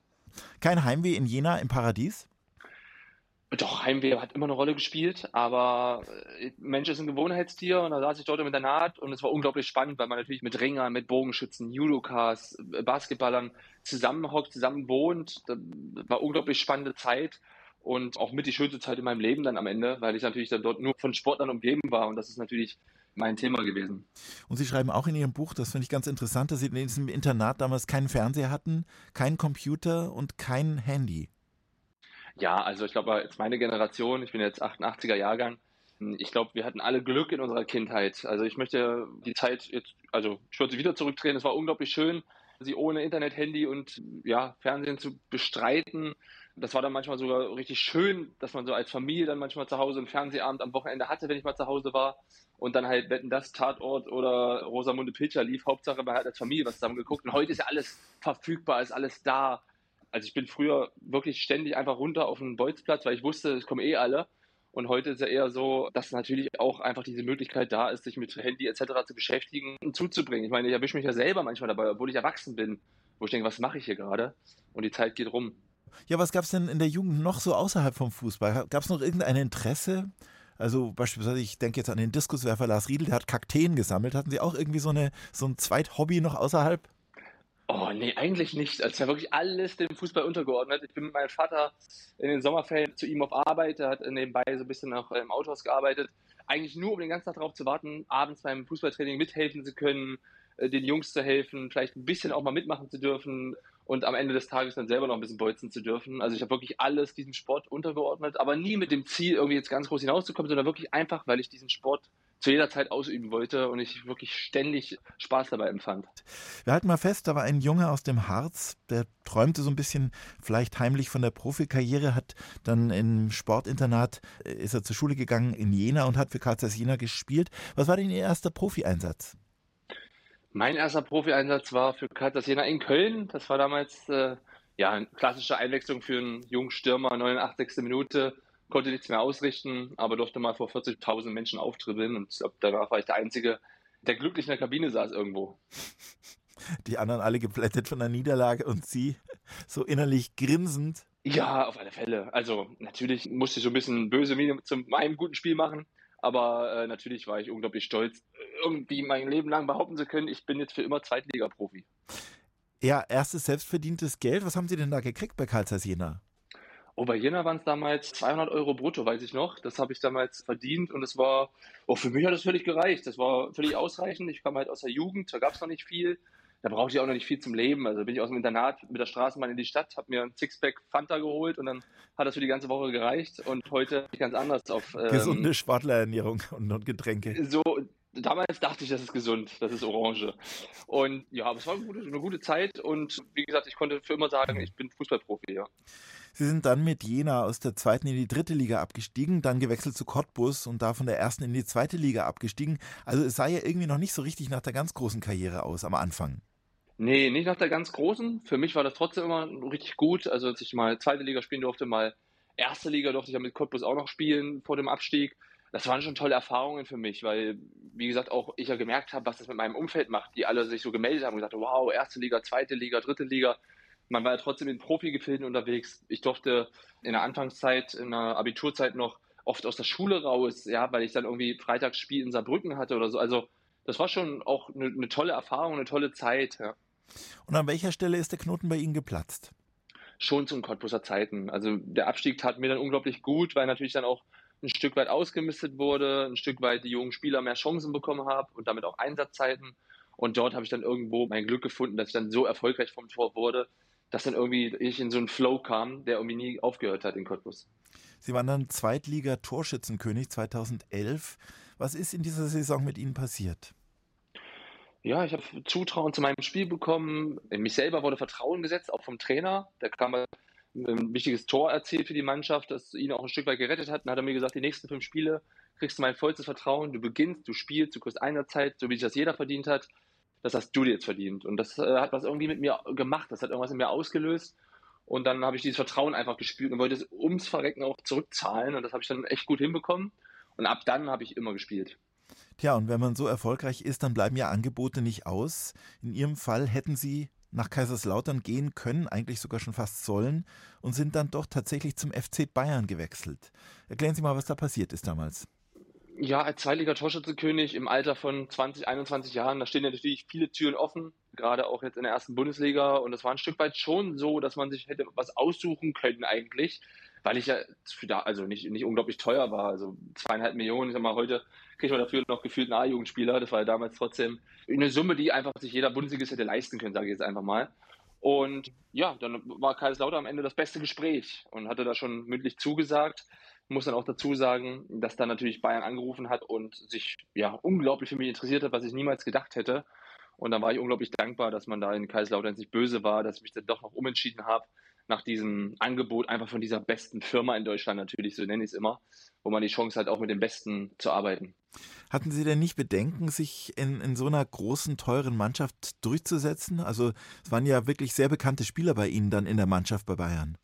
Kein Heimweh in Jena im Paradies? Doch, Heimweh hat immer eine Rolle gespielt, aber äh, Mensch ist ein Gewohnheitstier und da saß ich dort im Internat und es war unglaublich spannend, weil man natürlich mit Ringern, mit Bogenschützen, Judokas, äh, Basketballern zusammenhockt, zusammen wohnt. Das war unglaublich spannende Zeit und auch mit die schönste Zeit in meinem Leben dann am Ende, weil ich natürlich dann dort nur von Sportlern umgeben war und das ist natürlich mein Thema gewesen. Und Sie schreiben auch in Ihrem Buch, das finde ich ganz interessant, dass Sie in diesem Internat damals keinen Fernseher hatten, keinen Computer und kein Handy. Ja, also ich glaube, jetzt meine Generation, ich bin jetzt 88er Jahrgang, ich glaube, wir hatten alle Glück in unserer Kindheit. Also ich möchte die Zeit jetzt, also ich würde sie wieder zurückdrehen. Es war unglaublich schön, sie ohne Internet, Handy und ja, Fernsehen zu bestreiten. Das war dann manchmal sogar richtig schön, dass man so als Familie dann manchmal zu Hause einen Fernsehabend am Wochenende hatte, wenn ich mal zu Hause war. Und dann halt Wetten das Tatort oder Rosamunde Pilcher lief. Hauptsache man hat als Familie was zusammen geguckt. Und heute ist ja alles verfügbar, ist alles da. Also ich bin früher wirklich ständig einfach runter auf den Bolzplatz, weil ich wusste, es kommen eh alle. Und heute ist ja eher so, dass natürlich auch einfach diese Möglichkeit da ist, sich mit Handy etc. zu beschäftigen und zuzubringen. Ich meine, ich erwische mich ja selber manchmal dabei, obwohl ich erwachsen bin, wo ich denke, was mache ich hier gerade? Und die Zeit geht rum. Ja, was gab es denn in der Jugend noch so außerhalb vom Fußball? Gab es noch irgendein Interesse? Also beispielsweise, ich denke jetzt an den Diskuswerfer Lars Riedel, der hat Kakteen gesammelt. Hatten Sie auch irgendwie so, eine, so ein Zweithobby noch außerhalb? Oh, nee, eigentlich nicht. Also, es war wirklich alles dem Fußball untergeordnet. Ich bin mit meinem Vater in den Sommerferien zu ihm auf Arbeit. Er hat nebenbei so ein bisschen auch im Autohaus gearbeitet. Eigentlich nur, um den ganzen Tag darauf zu warten, abends beim Fußballtraining mithelfen zu können, äh, den Jungs zu helfen, vielleicht ein bisschen auch mal mitmachen zu dürfen und am Ende des Tages dann selber noch ein bisschen bolzen zu dürfen. Also ich habe wirklich alles diesem Sport untergeordnet, aber nie mit dem Ziel, irgendwie jetzt ganz groß hinauszukommen, sondern wirklich einfach, weil ich diesen Sport zu jeder Zeit ausüben wollte und ich wirklich ständig Spaß dabei empfand. Wir halten mal fest, da war ein Junge aus dem Harz, der träumte so ein bisschen vielleicht heimlich von der Profikarriere, hat dann im Sportinternat, äh, ist er zur Schule gegangen in Jena und hat für Karl Jena gespielt. Was war denn Ihr erster Profieinsatz? Mein erster Profieinsatz war für Karl Jena in Köln. Das war damals äh, ja, eine klassische Einwechslung für einen jungen Stürmer, 89. Minute konnte nichts mehr ausrichten, aber durfte mal vor 40.000 Menschen auftribbeln und glaube, danach war ich der Einzige, der glücklich in der Kabine saß irgendwo. Die anderen alle geplättet von der Niederlage und sie so innerlich grinsend. Ja, auf alle Fälle. Also natürlich musste ich so ein bisschen böse Miene zu meinem guten Spiel machen, aber äh, natürlich war ich unglaublich stolz, irgendwie mein Leben lang behaupten zu können, ich bin jetzt für immer Zweitliga-Profi. Ja, erstes selbstverdientes Geld. Was haben Sie denn da gekriegt bei Karl Jena? Oh, bei Jena waren es damals 200 Euro brutto, weiß ich noch. Das habe ich damals verdient und es war, oh, für mich hat das völlig gereicht. Das war völlig ausreichend. Ich kam halt aus der Jugend, da gab es noch nicht viel. Da brauchte ich auch noch nicht viel zum Leben. Also bin ich aus dem Internat mit der Straßenbahn in die Stadt, habe mir ein Sixpack Fanta geholt und dann hat das für die ganze Woche gereicht. Und heute ganz anders auf. Ähm, Gesunde Sportlerernährung und, und Getränke. So, damals dachte ich, das ist gesund, das ist Orange. Und ja, aber es war eine gute, eine gute Zeit und wie gesagt, ich konnte für immer sagen, ich bin Fußballprofi, ja. Sie sind dann mit Jena aus der zweiten in die dritte Liga abgestiegen, dann gewechselt zu Cottbus und da von der ersten in die zweite Liga abgestiegen. Also es sah ja irgendwie noch nicht so richtig nach der ganz großen Karriere aus am Anfang. Nee, nicht nach der ganz großen. Für mich war das trotzdem immer richtig gut. Also als ich mal zweite Liga spielen durfte, mal erste Liga durfte ich ja mit Cottbus auch noch spielen vor dem Abstieg. Das waren schon tolle Erfahrungen für mich, weil, wie gesagt, auch ich ja gemerkt habe, was das mit meinem Umfeld macht, die alle sich so gemeldet haben und gesagt, wow, erste Liga, zweite Liga, dritte Liga man war ja trotzdem in Profigefilden unterwegs. Ich durfte in der Anfangszeit, in der Abiturzeit noch oft aus der Schule raus, ja, weil ich dann irgendwie Freitagsspiel in Saarbrücken hatte oder so. Also das war schon auch eine, eine tolle Erfahrung, eine tolle Zeit. Ja. Und an welcher Stelle ist der Knoten bei Ihnen geplatzt? Schon zum Cottbuser Zeiten. Also der Abstieg tat mir dann unglaublich gut, weil natürlich dann auch ein Stück weit ausgemistet wurde, ein Stück weit die jungen Spieler mehr Chancen bekommen haben und damit auch Einsatzzeiten. Und dort habe ich dann irgendwo mein Glück gefunden, dass ich dann so erfolgreich vom Tor wurde, dass dann irgendwie ich in so einen Flow kam, der irgendwie nie aufgehört hat in Cottbus. Sie waren dann Zweitliga-Torschützenkönig 2011. Was ist in dieser Saison mit Ihnen passiert? Ja, ich habe Zutrauen zu meinem Spiel bekommen. In mich selber wurde Vertrauen gesetzt, auch vom Trainer. Der kam ein wichtiges Tor erzielt für die Mannschaft, das ihn auch ein Stück weit gerettet hat. Dann hat er mir gesagt, die nächsten fünf Spiele kriegst du mein vollstes Vertrauen. Du beginnst, du spielst, du kriegst einer Zeit, so wie sich das jeder verdient hat das hast du dir jetzt verdient. Und das äh, hat was irgendwie mit mir gemacht, das hat irgendwas in mir ausgelöst. Und dann habe ich dieses Vertrauen einfach gespürt und wollte es ums Verrecken auch zurückzahlen. Und das habe ich dann echt gut hinbekommen. Und ab dann habe ich immer gespielt. Tja, und wenn man so erfolgreich ist, dann bleiben ja Angebote nicht aus. In Ihrem Fall hätten Sie nach Kaiserslautern gehen können, eigentlich sogar schon fast sollen, und sind dann doch tatsächlich zum FC Bayern gewechselt. Erklären Sie mal, was da passiert ist damals. Ja, als Zweitliga-Torschützenkönig im Alter von 20, 21 Jahren, da stehen ja natürlich viele Türen offen, gerade auch jetzt in der ersten Bundesliga. Und es war ein Stück weit schon so, dass man sich hätte was aussuchen können eigentlich, weil ich ja also nicht, nicht unglaublich teuer war. Also zweieinhalb Millionen, ich sag mal, heute kriegt man dafür noch gefühlt einen A-Jugendspieler. Das war ja damals trotzdem eine Summe, die einfach sich jeder Bundesligist hätte leisten können, sage ich jetzt einfach mal. Und ja, dann war Kaiserslautern am Ende das beste Gespräch und hatte da schon mündlich zugesagt muss dann auch dazu sagen, dass da natürlich Bayern angerufen hat und sich ja unglaublich für mich interessiert hat, was ich niemals gedacht hätte. Und dann war ich unglaublich dankbar, dass man da in Kaiserslautern nicht böse war, dass ich mich dann doch noch umentschieden habe nach diesem Angebot einfach von dieser besten Firma in Deutschland natürlich, so nenne ich es immer, wo man die Chance hat, auch mit dem Besten zu arbeiten. Hatten Sie denn nicht Bedenken, sich in, in so einer großen, teuren Mannschaft durchzusetzen? Also es waren ja wirklich sehr bekannte Spieler bei Ihnen dann in der Mannschaft bei Bayern.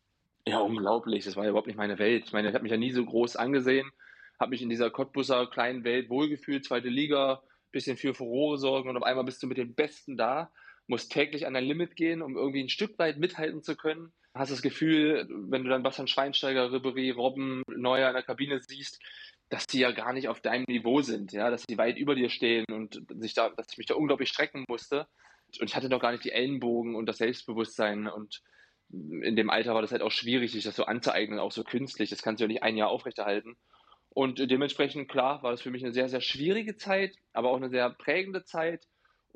Ja, unglaublich. Das war ja überhaupt nicht meine Welt. Ich meine, ich habe mich ja nie so groß angesehen, habe mich in dieser Cottbusser kleinen Welt wohlgefühlt, zweite Liga, bisschen für Furore sorgen und auf einmal bist du mit den Besten da, musst täglich an dein Limit gehen, um irgendwie ein Stück weit mithalten zu können. Hast das Gefühl, wenn du dann Bastian Schweinsteiger, Ribery, Robben, Neuer in der Kabine siehst, dass die ja gar nicht auf deinem Niveau sind, ja, dass die weit über dir stehen und sich da, dass ich mich da unglaublich strecken musste. Und ich hatte doch gar nicht die Ellenbogen und das Selbstbewusstsein und in dem Alter war das halt auch schwierig, sich das so anzueignen, auch so künstlich. Das kannst du ja nicht ein Jahr aufrechterhalten. Und dementsprechend, klar, war das für mich eine sehr, sehr schwierige Zeit, aber auch eine sehr prägende Zeit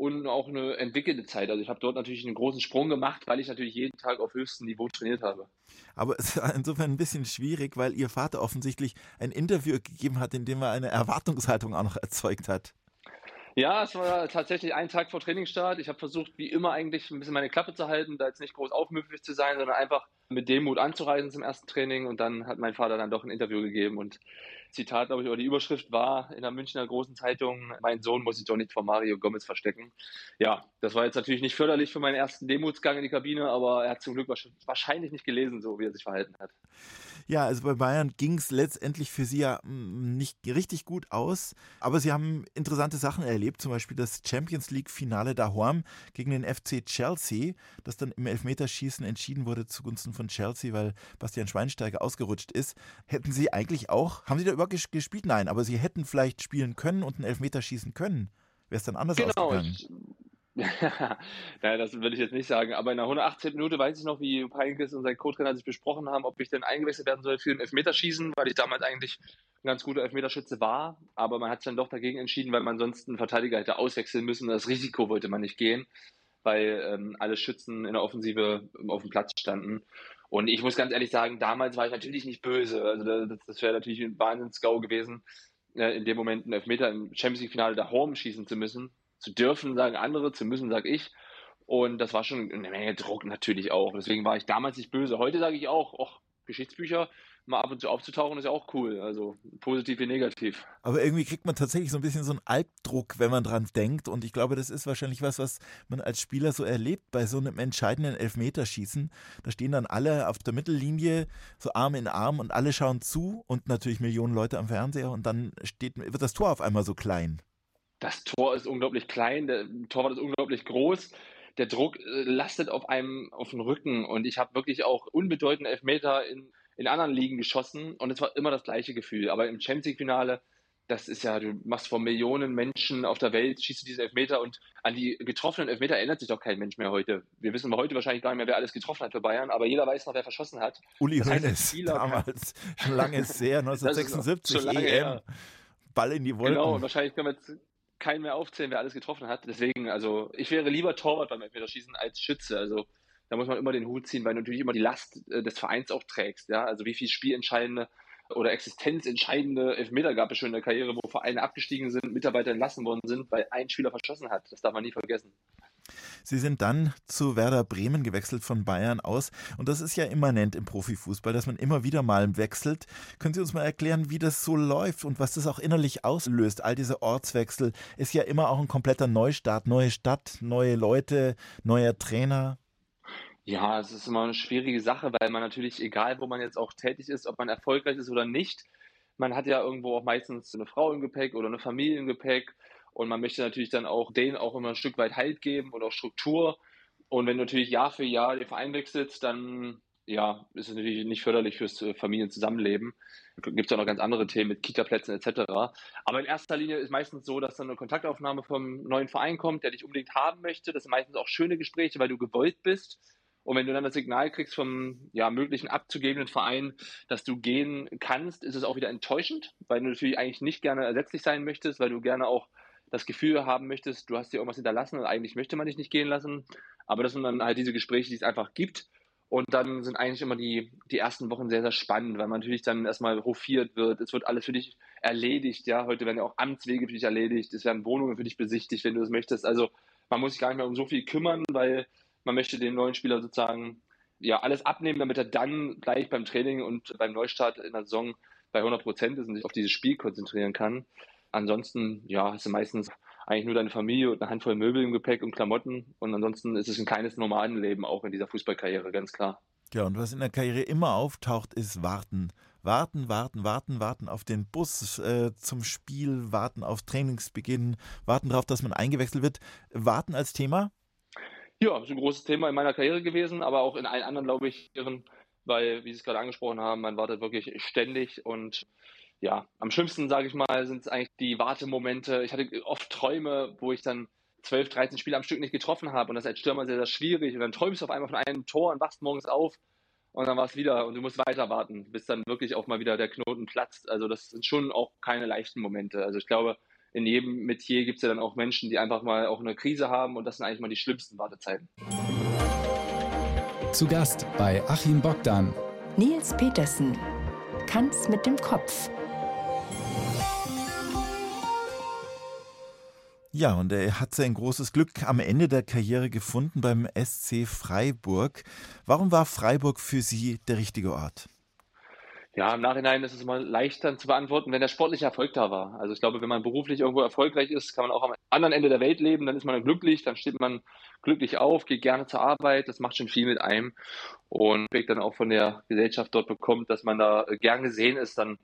und auch eine entwickelte Zeit. Also ich habe dort natürlich einen großen Sprung gemacht, weil ich natürlich jeden Tag auf höchstem Niveau trainiert habe. Aber es war insofern ein bisschen schwierig, weil Ihr Vater offensichtlich ein Interview gegeben hat, in dem er eine Erwartungshaltung auch noch erzeugt hat. Ja, es war tatsächlich ein Tag vor Trainingsstart. Ich habe versucht, wie immer eigentlich ein bisschen meine Klappe zu halten, da jetzt nicht groß aufmüpfig zu sein, sondern einfach mit Demut anzureisen zum ersten Training. Und dann hat mein Vater dann doch ein Interview gegeben und Zitat, glaube ich, oder die Überschrift war in der Münchner großen Zeitung, mein Sohn muss sich doch nicht vor Mario Gomez verstecken. Ja, das war jetzt natürlich nicht förderlich für meinen ersten Demutsgang in die Kabine, aber er hat zum Glück wahrscheinlich nicht gelesen, so wie er sich verhalten hat. Ja, also bei Bayern ging es letztendlich für Sie ja mm, nicht richtig gut aus, aber Sie haben interessante Sachen erlebt, zum Beispiel das Champions League-Finale daheim gegen den FC Chelsea, das dann im Elfmeterschießen entschieden wurde zugunsten von Chelsea, weil Bastian Schweinsteiger ausgerutscht ist. Hätten Sie eigentlich auch, haben Sie da überhaupt gespielt? Nein, aber Sie hätten vielleicht spielen können und einen Elfmeter schießen können. Wäre es dann anders genau, ausgegangen? Naja, das würde ich jetzt nicht sagen. Aber in der 118. Minute weiß ich noch, wie Peinkes und sein Co-Trainer sich besprochen haben, ob ich denn eingewechselt werden soll für ein Elfmeterschießen, weil ich damals eigentlich ein ganz guter Elfmeterschütze war. Aber man hat sich dann doch dagegen entschieden, weil man sonst einen Verteidiger hätte auswechseln müssen. Das Risiko wollte man nicht gehen, weil ähm, alle Schützen in der Offensive auf dem Platz standen. Und ich muss ganz ehrlich sagen, damals war ich natürlich nicht böse. Also das, das wäre natürlich ein Wahnsinns-GAU gewesen, äh, in dem Moment einen Elfmeter im Champions League-Finale da Home schießen zu müssen zu dürfen, sagen andere, zu müssen, sage ich. Und das war schon eine Menge Druck natürlich auch. Deswegen war ich damals nicht böse. Heute sage ich auch, ach, Geschichtsbücher mal ab und zu aufzutauchen ist ja auch cool. Also positiv wie negativ. Aber irgendwie kriegt man tatsächlich so ein bisschen so einen Albdruck, wenn man dran denkt. Und ich glaube, das ist wahrscheinlich was, was man als Spieler so erlebt bei so einem entscheidenden Elfmeterschießen. Da stehen dann alle auf der Mittellinie, so Arm in Arm und alle schauen zu und natürlich Millionen Leute am Fernseher und dann steht, wird das Tor auf einmal so klein das Tor ist unglaublich klein, der Torwart ist unglaublich groß. Der Druck äh, lastet auf einem auf dem Rücken und ich habe wirklich auch unbedeutende Elfmeter in, in anderen Ligen geschossen und es war immer das gleiche Gefühl. Aber im Champions League Finale, das ist ja, du machst vor Millionen Menschen auf der Welt, schießt du diese Elfmeter und an die getroffenen Elfmeter erinnert sich doch kein Mensch mehr heute. Wir wissen heute wahrscheinlich gar nicht mehr, wer alles getroffen hat für Bayern, aber jeder weiß noch, wer verschossen hat. Uli das Hoeneß, damals, schon lange ist sehr, 1976 EM. Her. Ball in die Wolken. Genau, und wahrscheinlich können wir jetzt keinen mehr aufzählen, wer alles getroffen hat. Deswegen, also ich wäre lieber Torwart beim Elfmeterschießen als Schütze. Also da muss man immer den Hut ziehen, weil du natürlich immer die Last äh, des Vereins auch trägst. Ja? Also wie viel spielentscheidende oder existenzentscheidende Elfmeter gab es schon in der Karriere, wo Vereine abgestiegen sind, Mitarbeiter entlassen worden sind, weil ein Spieler verschossen hat. Das darf man nie vergessen. Sie sind dann zu Werder Bremen gewechselt von Bayern aus. Und das ist ja immanent im Profifußball, dass man immer wieder mal wechselt. Können Sie uns mal erklären, wie das so läuft und was das auch innerlich auslöst? All diese Ortswechsel ist ja immer auch ein kompletter Neustart, neue Stadt, neue Leute, neuer Trainer. Ja, es ist immer eine schwierige Sache, weil man natürlich, egal wo man jetzt auch tätig ist, ob man erfolgreich ist oder nicht, man hat ja irgendwo auch meistens eine Frau im Gepäck oder eine Familie im Gepäck und man möchte natürlich dann auch denen auch immer ein Stück weit Halt geben und auch Struktur. Und wenn du natürlich Jahr für Jahr den Verein wechselst, dann ja, ist es natürlich nicht förderlich fürs äh, Familienzusammenleben. Gibt es ja noch ganz andere Themen mit Kita-Plätzen etc. Aber in erster Linie ist meistens so, dass dann eine Kontaktaufnahme vom neuen Verein kommt, der dich unbedingt haben möchte. Das sind meistens auch schöne Gespräche, weil du gewollt bist. Und wenn du dann das Signal kriegst vom ja, möglichen abzugebenden Verein, dass du gehen kannst, ist es auch wieder enttäuschend, weil du natürlich eigentlich nicht gerne ersetzlich sein möchtest, weil du gerne auch das Gefühl haben möchtest, du hast dir irgendwas hinterlassen und eigentlich möchte man dich nicht gehen lassen. Aber das sind dann halt diese Gespräche, die es einfach gibt. Und dann sind eigentlich immer die, die ersten Wochen sehr, sehr spannend, weil man natürlich dann erstmal hofiert wird. Es wird alles für dich erledigt. Ja, heute werden ja auch Amtswege für dich erledigt. Es werden Wohnungen für dich besichtigt, wenn du es möchtest. Also man muss sich gar nicht mehr um so viel kümmern, weil man möchte dem neuen Spieler sozusagen ja alles abnehmen, damit er dann gleich beim Training und beim Neustart in der Saison bei 100 Prozent ist und sich auf dieses Spiel konzentrieren kann. Ansonsten, ja, hast du meistens eigentlich nur deine Familie und eine Handvoll Möbel im Gepäck und Klamotten. Und ansonsten ist es ein kleines Nomadenleben auch in dieser Fußballkarriere, ganz klar. Ja, und was in der Karriere immer auftaucht, ist Warten. Warten, warten, warten, warten auf den Bus äh, zum Spiel, warten auf Trainingsbeginn, warten darauf, dass man eingewechselt wird. Warten als Thema? Ja, das ist ein großes Thema in meiner Karriere gewesen, aber auch in allen anderen, glaube ich, weil, wie Sie es gerade angesprochen haben, man wartet wirklich ständig und ja, am schlimmsten, sage ich mal, sind es eigentlich die Wartemomente. Ich hatte oft Träume, wo ich dann 12, 13 Spiele am Stück nicht getroffen habe und das ist als Stürmer sehr, sehr schwierig und dann träumst du auf einmal von einem Tor und wachst morgens auf und dann war es wieder und du musst weiter warten, bis dann wirklich auch mal wieder der Knoten platzt. Also das sind schon auch keine leichten Momente. Also ich glaube, in jedem Metier gibt es ja dann auch Menschen, die einfach mal auch eine Krise haben und das sind eigentlich mal die schlimmsten Wartezeiten. Zu Gast bei Achim Bogdan. Nils Petersen. Tanz mit dem Kopf. Ja, und er hat sein großes Glück am Ende der Karriere gefunden beim SC Freiburg. Warum war Freiburg für Sie der richtige Ort? Ja, im Nachhinein ist es immer leichter zu beantworten, wenn der sportliche Erfolg da war. Also ich glaube, wenn man beruflich irgendwo erfolgreich ist, kann man auch am anderen Ende der Welt leben, dann ist man glücklich, dann steht man glücklich auf, geht gerne zur Arbeit, das macht schon viel mit einem und dann auch von der Gesellschaft dort bekommt, dass man da gern gesehen ist, dann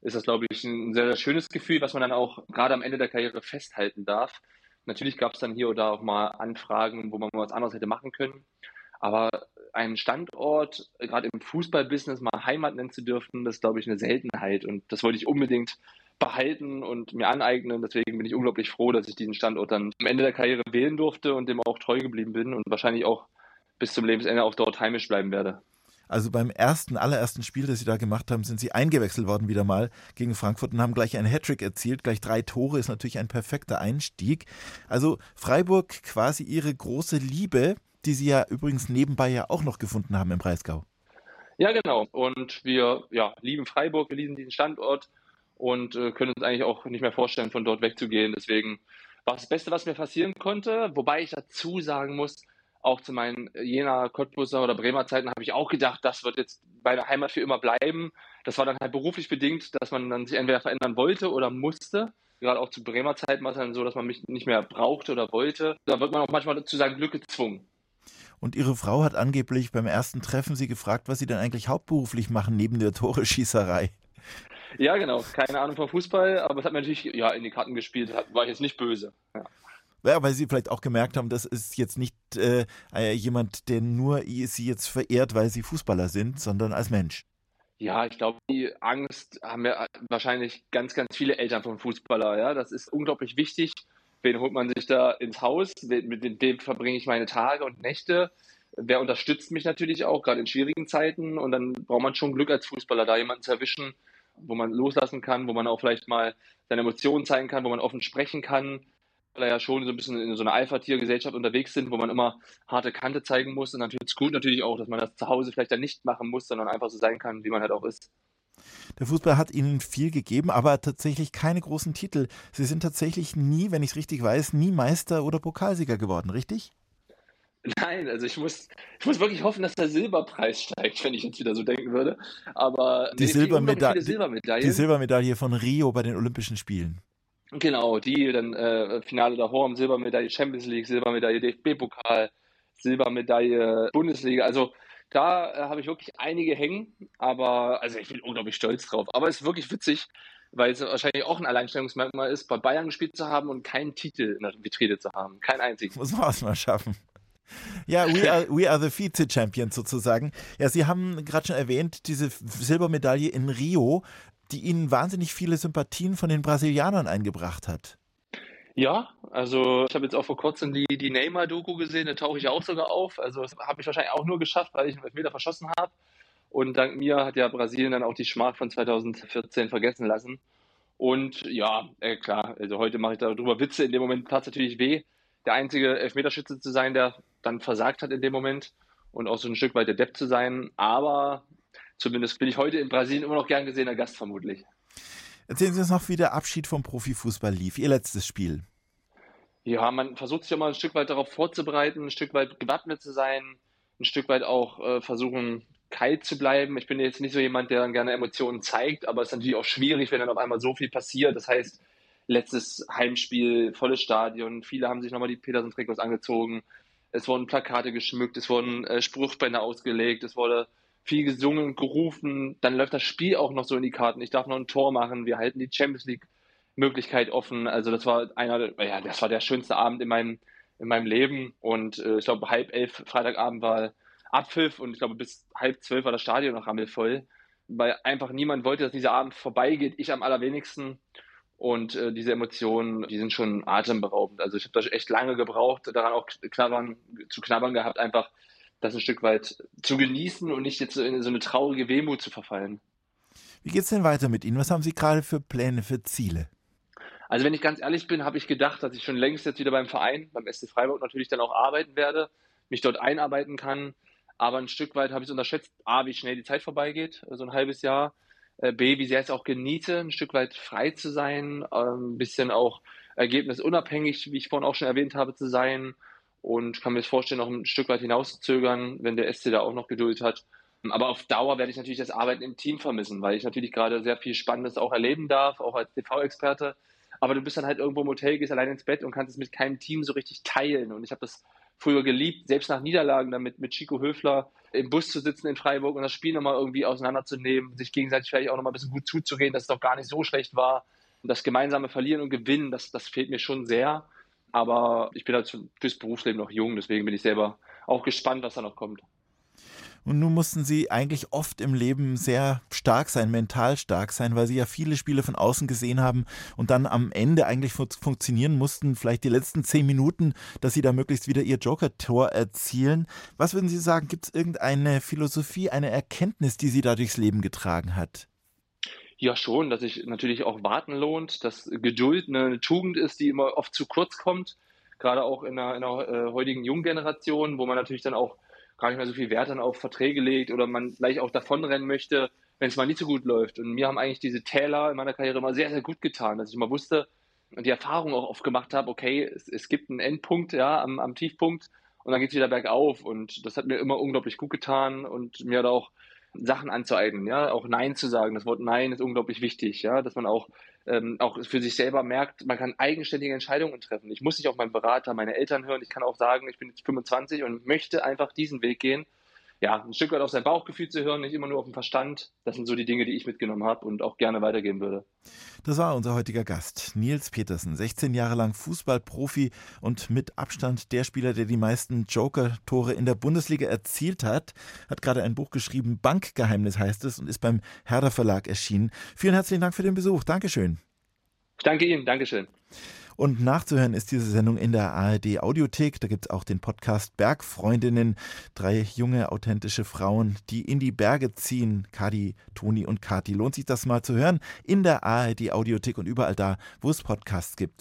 ist das, glaube ich, ein sehr, sehr schönes Gefühl, was man dann auch gerade am Ende der Karriere festhalten darf. Natürlich gab es dann hier oder da auch mal Anfragen, wo man was anderes hätte machen können. Aber einen Standort, gerade im Fußballbusiness, mal Heimat nennen zu dürfen, das ist, glaube ich, eine Seltenheit. Und das wollte ich unbedingt behalten und mir aneignen. Deswegen bin ich unglaublich froh, dass ich diesen Standort dann am Ende der Karriere wählen durfte und dem auch treu geblieben bin und wahrscheinlich auch bis zum Lebensende auch dort heimisch bleiben werde. Also beim ersten, allerersten Spiel, das Sie da gemacht haben, sind Sie eingewechselt worden wieder mal gegen Frankfurt und haben gleich einen Hattrick erzielt. Gleich drei Tore ist natürlich ein perfekter Einstieg. Also Freiburg quasi Ihre große Liebe, die Sie ja übrigens nebenbei ja auch noch gefunden haben im Breisgau. Ja, genau. Und wir ja, lieben Freiburg, wir lieben diesen Standort und äh, können uns eigentlich auch nicht mehr vorstellen, von dort wegzugehen. Deswegen war es das Beste, was mir passieren konnte. Wobei ich dazu sagen muss, auch zu meinen Jena, Cottbuser oder Bremer Zeiten habe ich auch gedacht, das wird jetzt meine Heimat für immer bleiben. Das war dann halt beruflich bedingt, dass man dann sich entweder verändern wollte oder musste. Gerade auch zu Bremer Zeiten war es dann so, dass man mich nicht mehr brauchte oder wollte. Da wird man auch manchmal zu seinem Glück gezwungen. Und ihre Frau hat angeblich beim ersten Treffen sie gefragt, was sie denn eigentlich hauptberuflich machen neben der Tore-Schießerei. Ja, genau. Keine Ahnung vom Fußball, aber es hat mir natürlich ja, in die Karten gespielt. War ich jetzt nicht böse. Ja. Ja, weil sie vielleicht auch gemerkt haben, das ist jetzt nicht äh, äh jemand, der nur sie jetzt verehrt, weil sie Fußballer sind, sondern als Mensch. Ja, ich glaube, die Angst haben ja wahrscheinlich ganz, ganz viele Eltern vom Fußballer. Ja, das ist unglaublich wichtig. Wen holt man sich da ins Haus? Mit dem verbringe ich meine Tage und Nächte. Wer unterstützt mich natürlich auch, gerade in schwierigen Zeiten. Und dann braucht man schon Glück als Fußballer, da jemanden zu erwischen, wo man loslassen kann, wo man auch vielleicht mal seine Emotionen zeigen kann, wo man offen sprechen kann, weil ja schon so ein bisschen in so einer Alpha-Tier-Gesellschaft unterwegs sind, wo man immer harte Kante zeigen muss. Und dann tut es gut natürlich auch, dass man das zu Hause vielleicht dann nicht machen muss, sondern einfach so sein kann, wie man halt auch ist. Der Fußball hat ihnen viel gegeben, aber tatsächlich keine großen Titel. Sie sind tatsächlich nie, wenn ich es richtig weiß, nie Meister oder Pokalsieger geworden, richtig? Nein, also ich muss, ich muss wirklich hoffen, dass der Silberpreis steigt, wenn ich jetzt wieder so denken würde. Aber die, nee, Silbermeda Silbermedaille. die Silbermedaille von Rio bei den Olympischen Spielen. Genau, die, dann äh, Finale Horm, Silbermedaille Champions League, Silbermedaille DFB-Pokal, Silbermedaille Bundesliga. Also da äh, habe ich wirklich einige hängen, aber also ich bin unglaublich stolz drauf. Aber es ist wirklich witzig, weil es wahrscheinlich auch ein Alleinstellungsmerkmal ist, bei Bayern gespielt zu haben und keinen Titel in der Vitrine zu haben. Keinen einzigen. Muss man erstmal schaffen. Ja, we are, we are the Vize-Champions sozusagen. Ja, Sie haben gerade schon erwähnt, diese Silbermedaille in Rio, die Ihnen wahnsinnig viele Sympathien von den Brasilianern eingebracht hat. Ja, also ich habe jetzt auch vor kurzem die, die Neymar-Doku gesehen, da tauche ich auch sogar auf. Also das habe ich wahrscheinlich auch nur geschafft, weil ich einen Elfmeter verschossen habe. Und dank mir hat ja Brasilien dann auch die Schmach von 2014 vergessen lassen. Und ja, äh, klar, also heute mache ich darüber Witze. In dem Moment tat es natürlich weh, der einzige Elfmeterschütze zu sein, der dann versagt hat in dem Moment und auch so ein Stück weit der Depp zu sein. Aber zumindest bin ich heute in Brasilien immer noch gern gesehener Gast vermutlich. Erzählen Sie uns noch, wie der Abschied vom Profifußball lief, Ihr letztes Spiel. Ja, man versucht sich immer ein Stück weit darauf vorzubereiten, ein Stück weit gewappnet zu sein, ein Stück weit auch äh, versuchen, kalt zu bleiben. Ich bin jetzt nicht so jemand, der dann gerne Emotionen zeigt, aber es ist natürlich auch schwierig, wenn dann auf einmal so viel passiert. Das heißt, letztes Heimspiel, volles Stadion, viele haben sich nochmal die Petersen-Trikots angezogen, es wurden Plakate geschmückt, es wurden äh, Spruchbänder ausgelegt, es wurde viel gesungen, gerufen. Dann läuft das Spiel auch noch so in die Karten. Ich darf noch ein Tor machen. Wir halten die Champions League Möglichkeit offen. Also das war einer, ja, das war der schönste Abend in meinem, in meinem Leben. Und äh, ich glaube, halb elf Freitagabend war Abpfiff und ich glaube, bis halb zwölf war das Stadion noch rammelvoll, weil einfach niemand wollte, dass dieser Abend vorbeigeht. Ich am allerwenigsten. Und äh, diese Emotionen, die sind schon atemberaubend. Also ich habe da echt lange gebraucht, daran auch knabbern, zu knabbern gehabt, einfach das ein Stück weit zu genießen und nicht jetzt in so eine traurige Wehmut zu verfallen. Wie geht es denn weiter mit Ihnen? Was haben Sie gerade für Pläne, für Ziele? Also wenn ich ganz ehrlich bin, habe ich gedacht, dass ich schon längst jetzt wieder beim Verein, beim SC Freiburg natürlich dann auch arbeiten werde, mich dort einarbeiten kann. Aber ein Stück weit habe ich es unterschätzt, A, wie schnell die Zeit vorbeigeht, so ein halbes Jahr. Äh, B, wie sehr es auch genieße, ein Stück weit frei zu sein, ähm, ein bisschen auch ergebnisunabhängig, wie ich vorhin auch schon erwähnt habe, zu sein und kann mir vorstellen, noch ein Stück weit hinauszuzögern, wenn der SC da auch noch Geduld hat. Aber auf Dauer werde ich natürlich das Arbeiten im Team vermissen, weil ich natürlich gerade sehr viel Spannendes auch erleben darf, auch als TV-Experte. Aber du bist dann halt irgendwo im Hotel, gehst allein ins Bett und kannst es mit keinem Team so richtig teilen. Und ich habe das früher geliebt, selbst nach Niederlagen damit mit Chico Höfler im Bus zu sitzen in Freiburg und das Spiel nochmal irgendwie auseinanderzunehmen, sich gegenseitig vielleicht auch nochmal ein bisschen gut zuzureden, dass es doch gar nicht so schlecht war. Das gemeinsame Verlieren und Gewinnen, das, das fehlt mir schon sehr. Aber ich bin halt fürs Berufsleben noch jung, deswegen bin ich selber auch gespannt, was da noch kommt. Und nun mussten Sie eigentlich oft im Leben sehr stark sein, mental stark sein, weil Sie ja viele Spiele von außen gesehen haben und dann am Ende eigentlich fun funktionieren mussten, vielleicht die letzten zehn Minuten, dass Sie da möglichst wieder Ihr Joker-Tor erzielen. Was würden Sie sagen, gibt es irgendeine Philosophie, eine Erkenntnis, die Sie da durchs Leben getragen hat? Ja, schon, dass sich natürlich auch warten lohnt, dass Geduld eine Tugend ist, die immer oft zu kurz kommt, gerade auch in der, in der äh, heutigen jungen Generation, wo man natürlich dann auch gar nicht mehr so viel Wert dann auf Verträge legt oder man gleich auch davonrennen möchte, wenn es mal nicht so gut läuft. Und mir haben eigentlich diese Täler in meiner Karriere immer sehr, sehr gut getan, dass ich immer wusste und die Erfahrung auch oft gemacht habe, okay, es, es gibt einen Endpunkt ja, am, am Tiefpunkt und dann geht es wieder bergauf. Und das hat mir immer unglaublich gut getan und mir hat auch Sachen anzueignen, ja, auch Nein zu sagen. Das Wort Nein ist unglaublich wichtig, ja, dass man auch, ähm, auch für sich selber merkt, man kann eigenständige Entscheidungen treffen. Ich muss nicht auf meinen Berater, meine Eltern hören. Ich kann auch sagen, ich bin jetzt 25 und möchte einfach diesen Weg gehen ja, ein Stück weit auf sein Bauchgefühl zu hören, nicht immer nur auf den Verstand. Das sind so die Dinge, die ich mitgenommen habe und auch gerne weitergeben würde. Das war unser heutiger Gast, Nils Petersen, 16 Jahre lang Fußballprofi und mit Abstand der Spieler, der die meisten Joker-Tore in der Bundesliga erzielt hat. Hat gerade ein Buch geschrieben, Bankgeheimnis heißt es und ist beim Herder Verlag erschienen. Vielen herzlichen Dank für den Besuch. Dankeschön. Ich danke Ihnen. Dankeschön. Und nachzuhören ist diese Sendung in der ARD Audiothek. Da gibt es auch den Podcast Bergfreundinnen. Drei junge, authentische Frauen, die in die Berge ziehen. Kadi, Toni und Kati. Lohnt sich das mal zu hören in der ARD Audiothek und überall da, wo es Podcasts gibt.